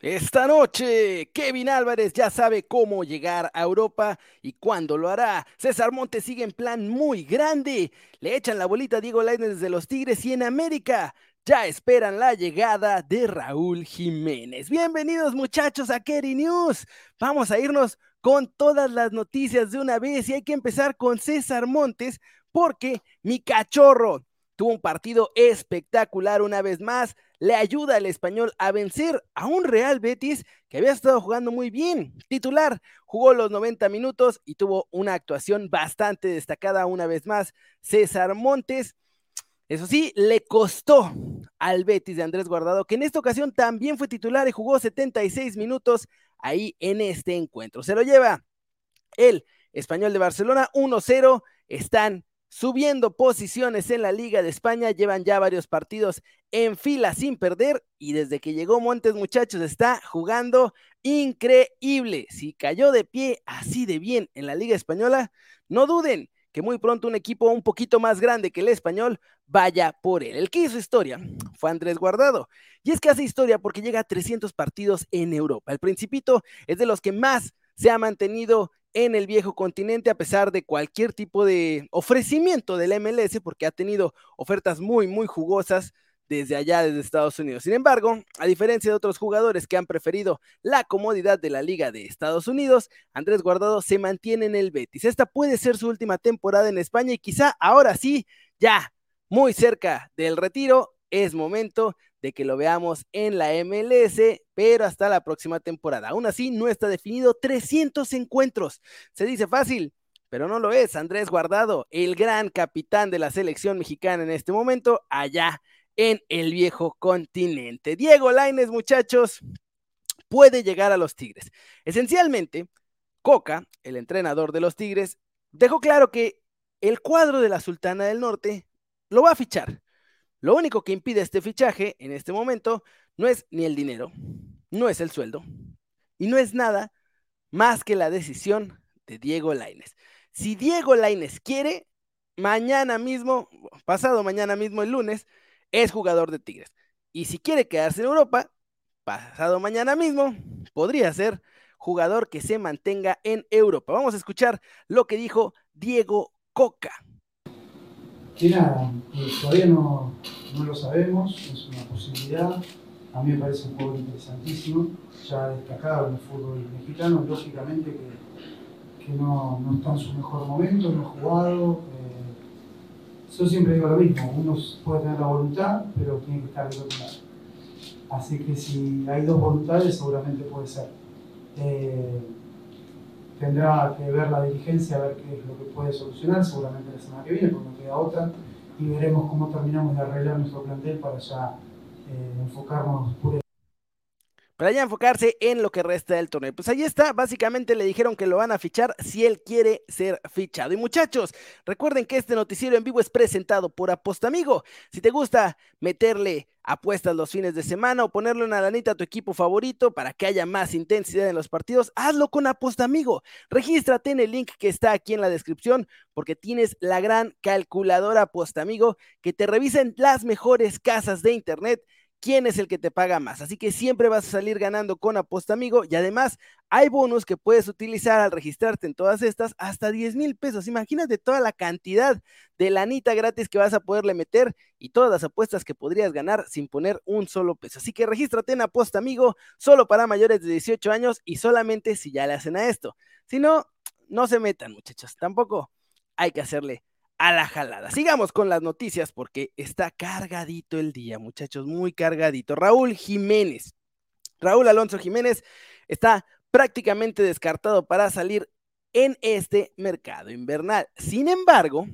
Esta noche, Kevin Álvarez ya sabe cómo llegar a Europa y cuándo lo hará. César Montes sigue en plan muy grande. Le echan la bolita a Diego Lainez desde los Tigres y en América ya esperan la llegada de Raúl Jiménez. Bienvenidos muchachos a Kerry News. Vamos a irnos con todas las noticias de una vez y hay que empezar con César Montes porque mi cachorro tuvo un partido espectacular una vez más le ayuda al español a vencer a un Real Betis que había estado jugando muy bien. Titular, jugó los 90 minutos y tuvo una actuación bastante destacada una vez más. César Montes. Eso sí, le costó al Betis de Andrés Guardado, que en esta ocasión también fue titular y jugó 76 minutos ahí en este encuentro. Se lo lleva el español de Barcelona 1-0. Están subiendo posiciones en la Liga de España, llevan ya varios partidos en fila sin perder y desde que llegó Montes muchachos está jugando increíble. Si cayó de pie así de bien en la Liga Española, no duden que muy pronto un equipo un poquito más grande que el español vaya por él. El que hizo historia fue Andrés Guardado. Y es que hace historia porque llega a 300 partidos en Europa. El Principito es de los que más se ha mantenido en el viejo continente a pesar de cualquier tipo de ofrecimiento del MLS porque ha tenido ofertas muy, muy jugosas desde allá, desde Estados Unidos. Sin embargo, a diferencia de otros jugadores que han preferido la comodidad de la Liga de Estados Unidos, Andrés Guardado se mantiene en el Betis. Esta puede ser su última temporada en España y quizá ahora sí, ya muy cerca del retiro, es momento de que lo veamos en la MLS, pero hasta la próxima temporada. Aún así, no está definido 300 encuentros. Se dice fácil, pero no lo es. Andrés Guardado, el gran capitán de la selección mexicana en este momento, allá en el viejo continente. Diego Laines, muchachos, puede llegar a los Tigres. Esencialmente, Coca, el entrenador de los Tigres, dejó claro que el cuadro de la Sultana del Norte lo va a fichar. Lo único que impide este fichaje en este momento no es ni el dinero, no es el sueldo y no es nada más que la decisión de Diego Laines. Si Diego Laines quiere, mañana mismo, pasado mañana mismo el lunes, es jugador de Tigres. Y si quiere quedarse en Europa, pasado mañana mismo, podría ser jugador que se mantenga en Europa. Vamos a escuchar lo que dijo Diego Coca que nada, todavía no, lo sabemos, es una posibilidad. A mí me parece un juego interesantísimo, ya destacado en el fútbol mexicano, lógicamente que, no, está en su mejor momento, no ha jugado. Eh, yo siempre digo lo mismo, uno puede tener la voluntad, pero tiene que estar del otro lado. Así que si hay dos voluntades, seguramente puede ser. Eh, tendrá que ver la dirigencia, a ver qué es lo que puede solucionar, seguramente la semana que viene, porque queda otra, y veremos cómo terminamos de arreglar nuestro plantel para ya eh, enfocarnos pura para ya enfocarse en lo que resta del torneo. Pues ahí está, básicamente le dijeron que lo van a fichar si él quiere ser fichado. Y muchachos, recuerden que este noticiero en vivo es presentado por Apostamigo. Si te gusta meterle apuestas los fines de semana o ponerle una lanita a tu equipo favorito para que haya más intensidad en los partidos, hazlo con Apostamigo. Regístrate en el link que está aquí en la descripción porque tienes la gran calculadora Apostamigo que te revisen las mejores casas de internet quién es el que te paga más. Así que siempre vas a salir ganando con Aposta Amigo y además hay bonos que puedes utilizar al registrarte en todas estas hasta 10 mil pesos. Imagínate toda la cantidad de lanita gratis que vas a poderle meter y todas las apuestas que podrías ganar sin poner un solo peso. Así que regístrate en Aposta Amigo solo para mayores de 18 años y solamente si ya le hacen a esto. Si no, no se metan muchachos. Tampoco hay que hacerle a la jalada. Sigamos con las noticias porque está cargadito el día, muchachos, muy cargadito. Raúl Jiménez, Raúl Alonso Jiménez está prácticamente descartado para salir en este mercado invernal. Sin embargo,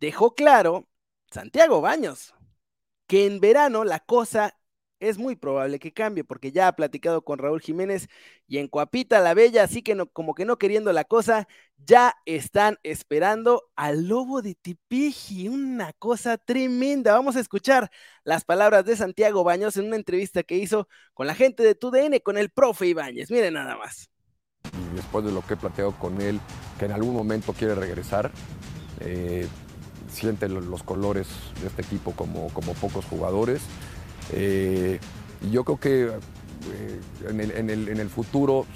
dejó claro Santiago Baños que en verano la cosa es muy probable que cambie, porque ya ha platicado con Raúl Jiménez y en Cuapita la Bella, así que como que no queriendo la cosa, ya están esperando al lobo de Tipiji, una cosa tremenda. Vamos a escuchar las palabras de Santiago Baños en una entrevista que hizo con la gente de TUDN, con el profe Ibáñez. Miren nada más. Después de lo que he platicado con él, que en algún momento quiere regresar, eh, siente los colores de este equipo como pocos jugadores. Eh, yo creo que eh, en, el, futuro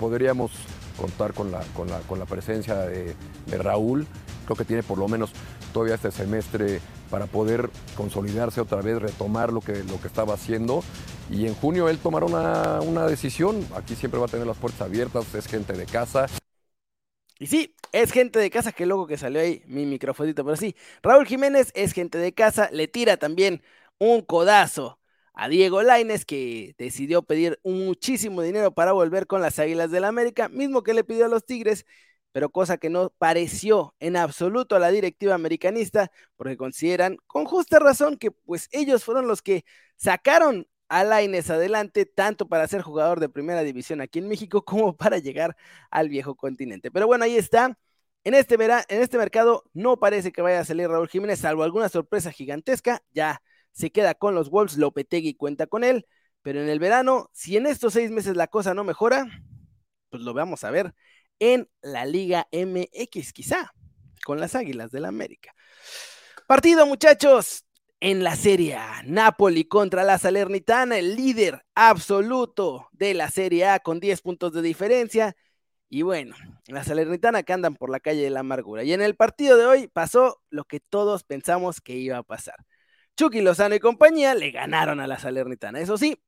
podríamos contar con la, presencia de, Raúl. Creo que tiene por lo menos todavía este semestre para poder consolidarse otra vez, retomar lo que, lo que estaba haciendo. Y en junio él tomará una, una decisión. Aquí siempre va a tener las puertas abiertas, es gente de casa. Y sí, es gente de casa, qué loco que salió ahí mi microfonito, pero sí, Raúl Jiménez es gente de casa, le tira también un codazo a Diego Laines, que decidió pedir muchísimo dinero para volver con las Águilas del la América, mismo que le pidió a los Tigres, pero cosa que no pareció en absoluto a la directiva americanista, porque consideran con justa razón que pues ellos fueron los que sacaron a Laines adelante, tanto para ser jugador de primera división aquí en México como para llegar al viejo continente. Pero bueno, ahí está. En este, en este mercado no parece que vaya a salir Raúl Jiménez, salvo alguna sorpresa gigantesca. Ya se queda con los Wolves, Lopetegui cuenta con él, pero en el verano, si en estos seis meses la cosa no mejora, pues lo vamos a ver en la Liga MX, quizá, con las Águilas del la América. Partido, muchachos, en la Serie A. Napoli contra la Salernitana, el líder absoluto de la Serie A con 10 puntos de diferencia. Y bueno, la Salernitana que andan por la calle de la amargura. Y en el partido de hoy pasó lo que todos pensamos que iba a pasar. Chucky Lozano y compañía le ganaron a la Salernitana. Eso sí,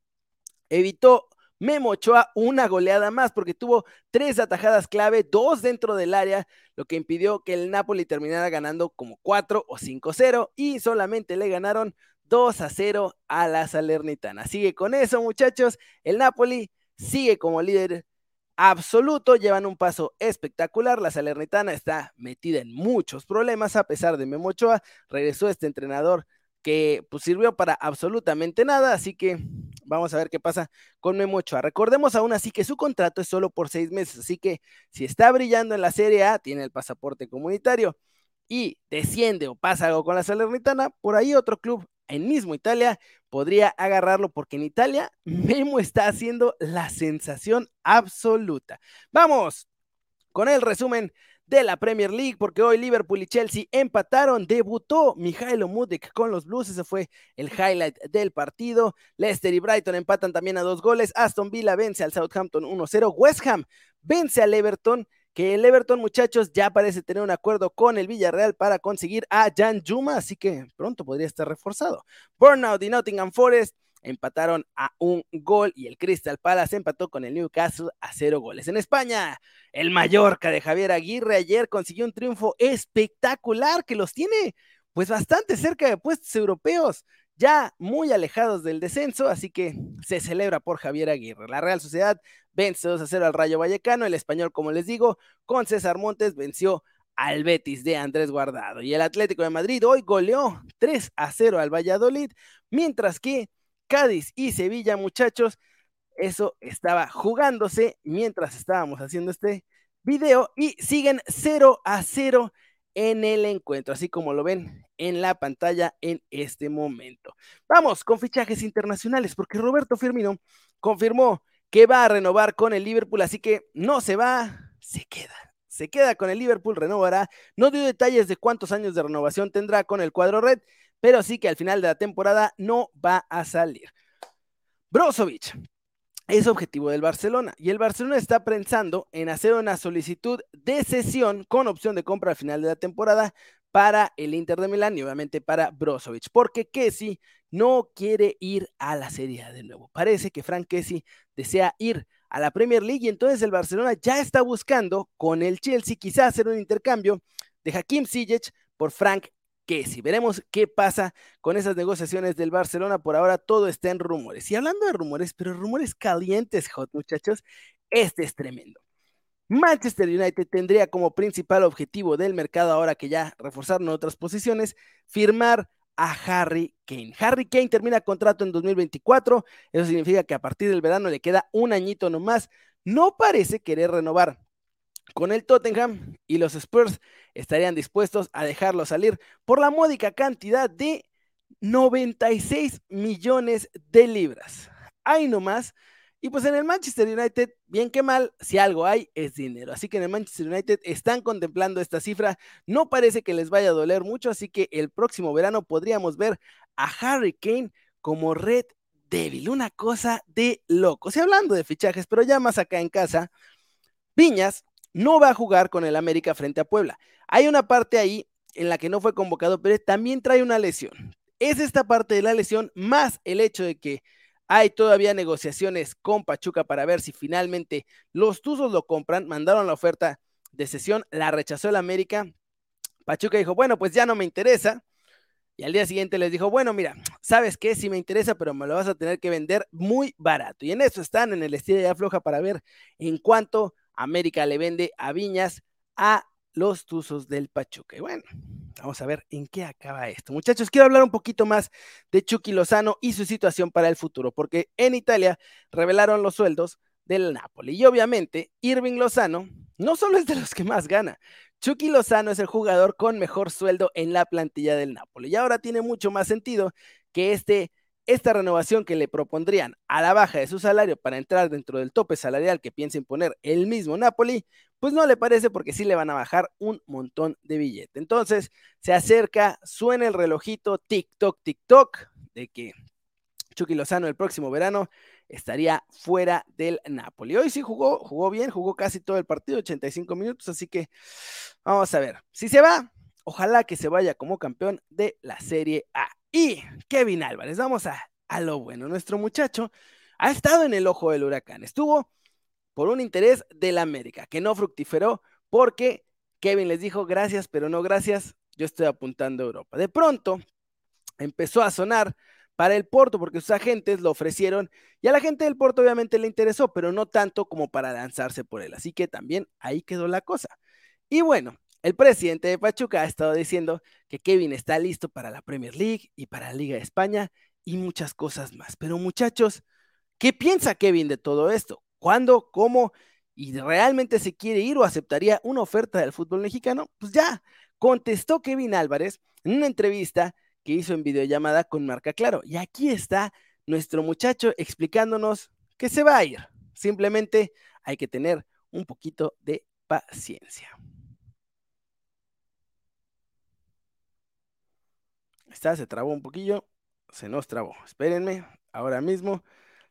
evitó Memo Ochoa una goleada más porque tuvo tres atajadas clave, dos dentro del área, lo que impidió que el Napoli terminara ganando como 4 o 5-0 y solamente le ganaron 2 a 0 a la Salernitana. Sigue con eso, muchachos. El Napoli sigue como líder absoluto, llevan un paso espectacular. La Salernitana está metida en muchos problemas a pesar de Memo Ochoa. Regresó este entrenador que pues, sirvió para absolutamente nada, así que vamos a ver qué pasa con Memo Ochoa. Recordemos aún así que su contrato es solo por seis meses, así que si está brillando en la Serie A, tiene el pasaporte comunitario y desciende o pasa algo con la Salernitana, por ahí otro club en mismo Italia podría agarrarlo porque en Italia Memo está haciendo la sensación absoluta. Vamos con el resumen de la Premier League, porque hoy Liverpool y Chelsea empataron, debutó Mijailo Mudrik con los Blues, ese fue el highlight del partido. Leicester y Brighton empatan también a dos goles, Aston Villa vence al Southampton 1-0, West Ham vence al Everton, que el Everton, muchachos, ya parece tener un acuerdo con el Villarreal para conseguir a Jan Juma, así que pronto podría estar reforzado. Burnout y Nottingham Forest empataron a un gol y el Crystal Palace empató con el Newcastle a cero goles. En España, el Mallorca de Javier Aguirre ayer consiguió un triunfo espectacular que los tiene pues bastante cerca de puestos europeos, ya muy alejados del descenso, así que se celebra por Javier Aguirre. La Real Sociedad vence 2 a 0 al Rayo Vallecano, el español, como les digo, con César Montes venció al Betis de Andrés Guardado. Y el Atlético de Madrid hoy goleó 3 a 0 al Valladolid, mientras que Cádiz y Sevilla, muchachos. Eso estaba jugándose mientras estábamos haciendo este video y siguen 0 a 0 en el encuentro, así como lo ven en la pantalla en este momento. Vamos con fichajes internacionales porque Roberto Firmino confirmó que va a renovar con el Liverpool, así que no se va, se queda. Se queda con el Liverpool, renovará. No dio detalles de cuántos años de renovación tendrá con el cuadro red, pero sí que al final de la temporada no va a salir. Brozovic es objetivo del Barcelona y el Barcelona está pensando en hacer una solicitud de cesión con opción de compra al final de la temporada para el Inter de Milán y obviamente para Brozovic, porque Kessi no quiere ir a la Serie A de nuevo. Parece que Frank Kessi desea ir a la Premier League y entonces el Barcelona ya está buscando con el Chelsea quizás hacer un intercambio de Hakim Ziyech por Frank que si veremos qué pasa con esas negociaciones del Barcelona, por ahora todo está en rumores. Y hablando de rumores, pero rumores calientes, hot muchachos, este es tremendo. Manchester United tendría como principal objetivo del mercado, ahora que ya reforzaron otras posiciones, firmar a Harry Kane. Harry Kane termina contrato en 2024, eso significa que a partir del verano le queda un añito nomás. No parece querer renovar con el Tottenham y los Spurs estarían dispuestos a dejarlo salir por la módica cantidad de 96 millones de libras. Ahí nomás. Y pues en el Manchester United, bien que mal, si algo hay, es dinero. Así que en el Manchester United están contemplando esta cifra. No parece que les vaya a doler mucho, así que el próximo verano podríamos ver a Harry Kane como red débil, una cosa de locos. Y hablando de fichajes, pero ya más acá en casa, Viñas no va a jugar con el América frente a Puebla. Hay una parte ahí en la que no fue convocado, pero también trae una lesión. Es esta parte de la lesión más el hecho de que hay todavía negociaciones con Pachuca para ver si finalmente los Tuzos lo compran. Mandaron la oferta de sesión, la rechazó el América. Pachuca dijo, bueno, pues ya no me interesa. Y al día siguiente les dijo, bueno, mira, ¿sabes qué? Sí me interesa, pero me lo vas a tener que vender muy barato. Y en eso están en el estilo de afloja para ver en cuánto América le vende a Viñas a los Tuzos del Pachuca. Y bueno, vamos a ver en qué acaba esto. Muchachos, quiero hablar un poquito más de Chucky Lozano y su situación para el futuro, porque en Italia revelaron los sueldos del Napoli. Y obviamente, Irving Lozano no solo es de los que más gana, Chucky Lozano es el jugador con mejor sueldo en la plantilla del Napoli. Y ahora tiene mucho más sentido que este, esta renovación que le propondrían a la baja de su salario para entrar dentro del tope salarial que piensa imponer el mismo Napoli, pues no le parece porque sí le van a bajar un montón de billete. Entonces se acerca, suena el relojito, TikTok, TikTok, de que Chucky Lozano el próximo verano estaría fuera del Napoli. Hoy sí jugó, jugó bien, jugó casi todo el partido, 85 minutos, así que vamos a ver. Si se va, ojalá que se vaya como campeón de la Serie A. Y Kevin Álvarez, vamos a, a lo bueno. Nuestro muchacho ha estado en el ojo del huracán. Estuvo por un interés del América, que no fructiferó porque Kevin les dijo gracias, pero no gracias, yo estoy apuntando a Europa. De pronto empezó a sonar para el Porto, porque sus agentes lo ofrecieron y a la gente del Porto obviamente le interesó, pero no tanto como para lanzarse por él. Así que también ahí quedó la cosa. Y bueno, el presidente de Pachuca ha estado diciendo que Kevin está listo para la Premier League y para la Liga de España y muchas cosas más. Pero muchachos, ¿qué piensa Kevin de todo esto? ¿Cuándo? ¿Cómo? ¿Y realmente se quiere ir o aceptaría una oferta del fútbol mexicano? Pues ya, contestó Kevin Álvarez en una entrevista que hizo en videollamada con Marca Claro. Y aquí está nuestro muchacho explicándonos que se va a ir. Simplemente hay que tener un poquito de paciencia. Se trabó un poquillo, se nos trabó. Espérenme, ahora mismo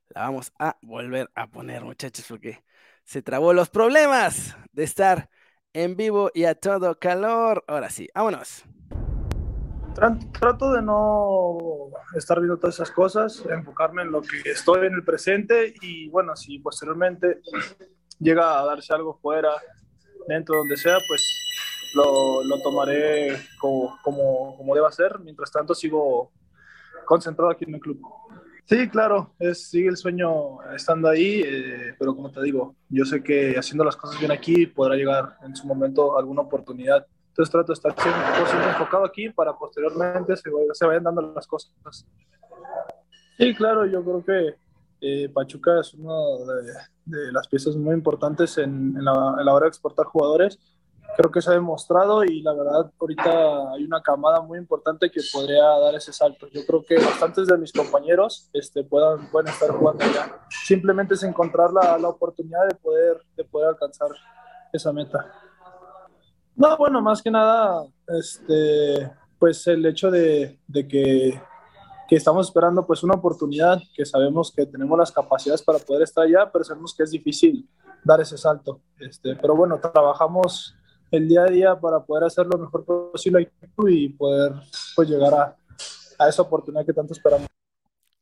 la vamos a volver a poner, muchachos, porque se trabó los problemas de estar en vivo y a todo calor. Ahora sí, vámonos. Trato de no estar viendo todas esas cosas, enfocarme en lo que estoy en el presente y bueno, si posteriormente llega a darse algo fuera, dentro, donde sea, pues lo, lo tomaré como, como, como, deba ser. Mientras tanto sigo concentrado aquí en el club. Sí, claro, es, sigue el sueño estando ahí, eh, pero como te digo, yo sé que haciendo las cosas bien aquí podrá llegar en su momento alguna oportunidad entonces trato de estar siempre, enfocado aquí para posteriormente se, se, vayan dando las cosas. Sí, claro, yo creo que eh, Pachuca es una de, las piezas muy importantes en, la, hora de exportar jugadores. Creo que se ha demostrado y la verdad ahorita hay una camada muy importante que podría dar ese salto. Yo creo que bastantes de mis compañeros este, puedan, pueden estar jugando allá. Simplemente es encontrar la, la oportunidad de poder, de poder alcanzar esa meta. No, bueno, más que nada, este, pues el hecho de, que, estamos esperando pues una oportunidad, que sabemos que tenemos las capacidades para poder estar allá, pero sabemos que es difícil dar ese salto. Este, pero bueno, trabajamos el día a día para poder hacer lo mejor posible y poder pues llegar a, a esa oportunidad que tanto esperamos.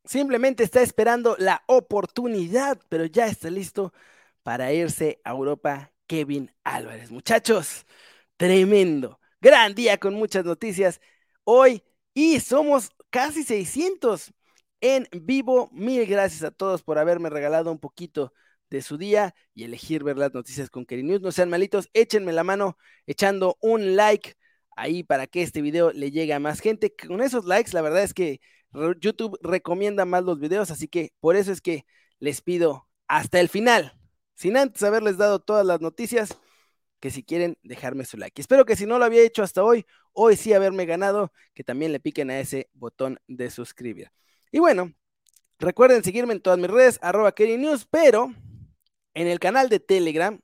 Simplemente está esperando la oportunidad, pero ya está listo para irse a Europa Kevin Álvarez. Muchachos, Tremendo. Gran día con muchas noticias hoy y somos casi 600 en vivo. Mil gracias a todos por haberme regalado un poquito de su día y elegir ver las noticias con Keri News. No sean malitos, échenme la mano echando un like ahí para que este video le llegue a más gente. Con esos likes, la verdad es que YouTube recomienda más los videos, así que por eso es que les pido hasta el final, sin antes haberles dado todas las noticias que si quieren dejarme su like. Espero que si no lo había hecho hasta hoy, hoy sí haberme ganado, que también le piquen a ese botón de suscribir. Y bueno, recuerden seguirme en todas mis redes, arroba News, pero en el canal de Telegram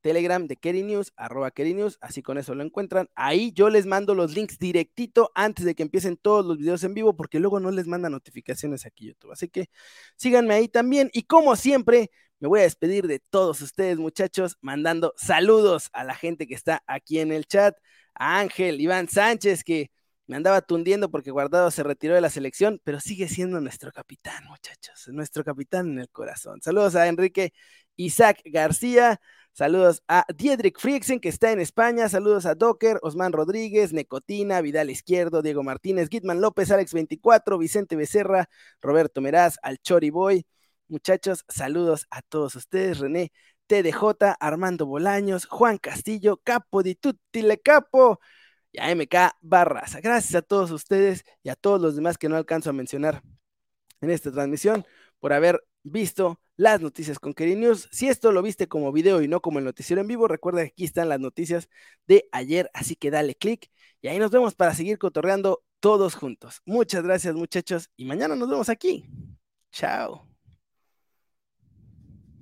Telegram de Kerry News, arroba Kerry News, así con eso lo encuentran. Ahí yo les mando los links directito antes de que empiecen todos los videos en vivo, porque luego no les manda notificaciones aquí YouTube. Así que síganme ahí también. Y como siempre, me voy a despedir de todos ustedes, muchachos, mandando saludos a la gente que está aquí en el chat. A Ángel, Iván Sánchez, que me andaba tundiendo porque Guardado se retiró de la selección, pero sigue siendo nuestro capitán, muchachos, nuestro capitán en el corazón. Saludos a Enrique Isaac García, saludos a Diedrich Friexen, que está en España, saludos a Docker, Osman Rodríguez, Necotina, Vidal Izquierdo, Diego Martínez, Gitman López, Alex 24, Vicente Becerra, Roberto Meraz, al Chori Boy. Muchachos, saludos a todos ustedes, René TDJ, Armando Bolaños, Juan Castillo, Capo di Tutti Le Capo, y a MK Barraza. Gracias a todos ustedes y a todos los demás que no alcanzo a mencionar en esta transmisión por haber visto las noticias con Keri News. Si esto lo viste como video y no como el noticiero en vivo, recuerda que aquí están las noticias de ayer, así que dale click y ahí nos vemos para seguir cotorreando todos juntos. Muchas gracias muchachos y mañana nos vemos aquí. Chao.